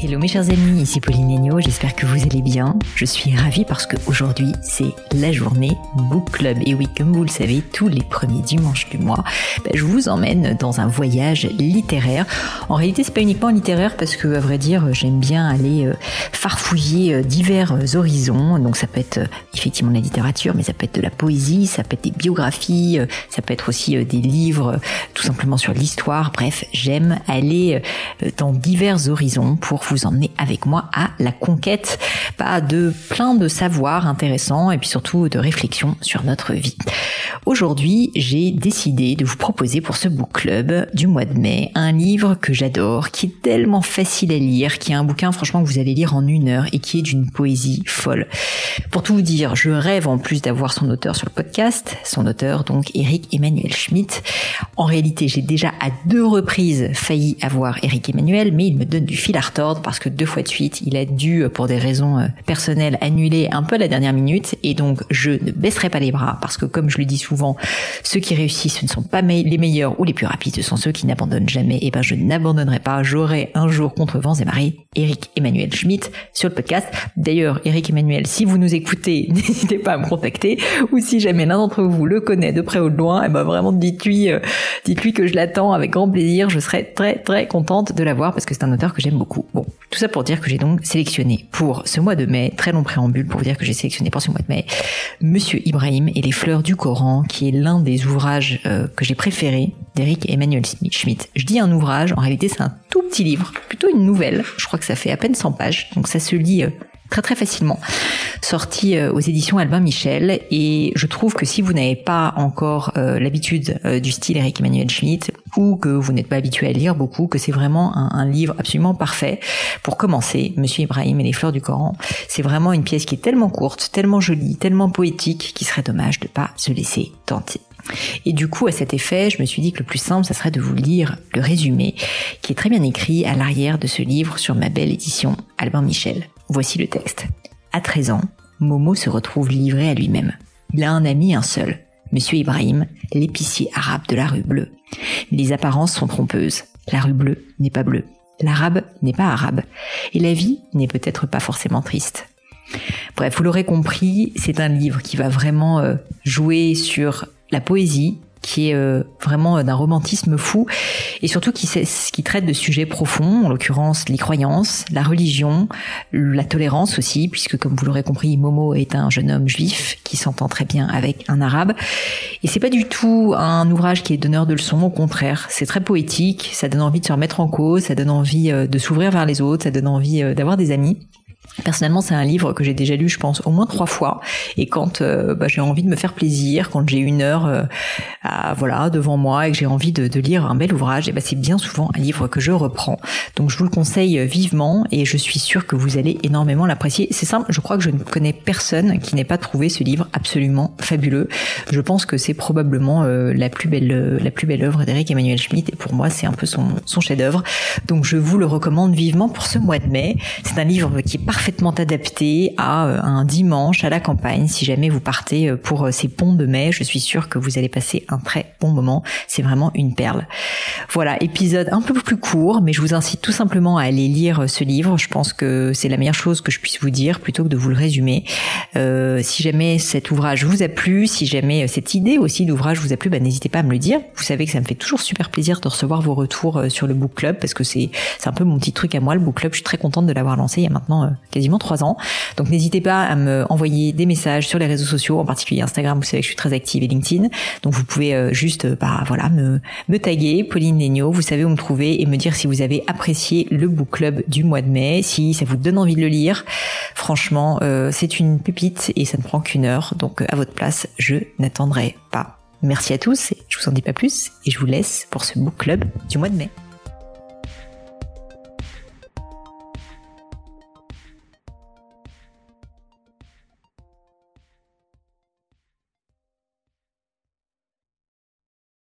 Hello mes chers amis, ici Pauline Agneau, j'espère que vous allez bien. Je suis ravie parce qu'aujourd'hui c'est la journée Book Club. Et oui, comme vous le savez, tous les premiers dimanches du mois, ben, je vous emmène dans un voyage littéraire. En réalité, c'est pas uniquement littéraire parce que, à vrai dire, j'aime bien aller euh, farfouiller euh, divers horizons. Donc ça peut être euh, effectivement la littérature, mais ça peut être de la poésie, ça peut être des biographies, ça peut être aussi des livres tout simplement sur l'histoire. Bref, j'aime aller dans divers horizons pour vous emmener avec moi à la conquête pas de plein de savoirs intéressants et puis surtout de réflexions sur notre vie. Aujourd'hui, j'ai décidé de vous proposer pour ce book club du mois de mai un livre que j'adore, qui est tellement facile à lire, qui est un bouquin franchement que vous allez lire en une heure et qui est d'une poésie folle. Pour tout vous dire, je rêve en plus d'avoir son auteur sur le podcast, son auteur donc Eric Emmanuel Schmitt. En réalité, j'ai déjà à deux reprises failli avoir Eric Emmanuel, mais il me donne du fil à retordre parce que deux fois de suite, il a dû, pour des raisons personnelles, annuler un peu la dernière minute et donc je ne baisserai pas les bras parce que comme je le dis souvent, ceux qui réussissent ne sont pas les meilleurs ou les plus rapides, ce sont ceux qui n'abandonnent jamais. Et ben je n'abandonnerai pas. J'aurai un jour contre vents et marées Eric Emmanuel Schmitt sur le podcast. D'ailleurs, Eric Emmanuel, si vous nous écoutez, n'hésitez pas à me contacter ou si jamais l'un d'entre vous le connaît de près ou de loin, et ben vraiment dites-lui, euh, dites-lui que je l'attends avec grand plaisir. Je serai très très contente de l'avoir parce que c'est un auteur que j'aime beaucoup. Bon, tout ça pour dire que j'ai donc sélectionné pour ce mois de mai, très long préambule pour dire que j'ai sélectionné pour ce mois de mai, Monsieur Ibrahim et les fleurs du Coran, qui est l'un des ouvrages euh, que j'ai préférés d'Eric Emmanuel Schmitt. Je dis un ouvrage, en réalité c'est un tout petit livre, plutôt une nouvelle. Je crois que ça fait à peine 100 pages, donc ça se lit euh, très très facilement, sorti euh, aux éditions Albin Michel. Et je trouve que si vous n'avez pas encore euh, l'habitude euh, du style Eric Emmanuel Schmitt ou que vous n'êtes pas habitué à lire beaucoup, que c'est vraiment un, livre absolument parfait pour commencer. Monsieur Ibrahim et les fleurs du Coran, c'est vraiment une pièce qui est tellement courte, tellement jolie, tellement poétique, qu'il serait dommage de pas se laisser tenter. Et du coup, à cet effet, je me suis dit que le plus simple, ça serait de vous lire le résumé, qui est très bien écrit à l'arrière de ce livre sur ma belle édition Albin Michel. Voici le texte. À 13 ans, Momo se retrouve livré à lui-même. Il a un ami, un seul, Monsieur Ibrahim, l'épicier arabe de la rue bleue. Les apparences sont trompeuses. La rue bleue n'est pas bleue. L'arabe n'est pas arabe. Et la vie n'est peut-être pas forcément triste. Bref, vous l'aurez compris, c'est un livre qui va vraiment euh, jouer sur la poésie, qui est euh, vraiment d'un romantisme fou et surtout qui, qui traite de sujets profonds, en l'occurrence les croyances, la religion, la tolérance aussi, puisque comme vous l'aurez compris, Momo est un jeune homme juif qui s'entend très bien avec un arabe. Et c'est pas du tout un ouvrage qui est donneur de leçons, au contraire, c'est très poétique, ça donne envie de se remettre en cause, ça donne envie euh, de s'ouvrir vers les autres, ça donne envie euh, d'avoir des amis. Personnellement, c'est un livre que j'ai déjà lu, je pense, au moins trois fois. Et quand euh, bah, j'ai envie de me faire plaisir, quand j'ai une heure euh, voilà devant moi et que j'ai envie de, de, lire un bel ouvrage, et bah, c'est bien souvent un livre que je reprends. Donc je vous le conseille vivement et je suis sûre que vous allez énormément l'apprécier. C'est simple, je crois que je ne connais personne qui n'ait pas trouvé ce livre absolument fabuleux. Je pense que c'est probablement euh, la plus belle la plus belle œuvre d'Eric Emmanuel Schmitt et pour moi c'est un peu son, son chef-d'œuvre. Donc je vous le recommande vivement pour ce mois de mai. C'est un livre qui est parfait adapté à un dimanche à la campagne. Si jamais vous partez pour ces ponts de mai, je suis sûre que vous allez passer un très bon moment. C'est vraiment une perle. Voilà, épisode un peu plus court, mais je vous incite tout simplement à aller lire ce livre. Je pense que c'est la meilleure chose que je puisse vous dire plutôt que de vous le résumer. Euh, si jamais cet ouvrage vous a plu, si jamais cette idée aussi d'ouvrage vous a plu, bah, n'hésitez pas à me le dire. Vous savez que ça me fait toujours super plaisir de recevoir vos retours euh, sur le book club parce que c'est un peu mon petit truc à moi le book club. Je suis très contente de l'avoir lancé il y a maintenant euh, quasiment ans. Donc n'hésitez pas à me envoyer des messages sur les réseaux sociaux, en particulier Instagram. Vous savez que je suis très active et LinkedIn. Donc vous pouvez euh, juste bah voilà me taguer Pauline Legno. Vous savez où me trouver et me dire si vous avez apprécié le book club du mois de mai, si ça vous donne envie de le lire. Franchement, c'est une pépite et ça ne prend qu'une heure. Donc à votre place, je n'attendrai pas. Merci à tous, je vous en dis pas plus et je vous laisse pour ce book club du mois de mai.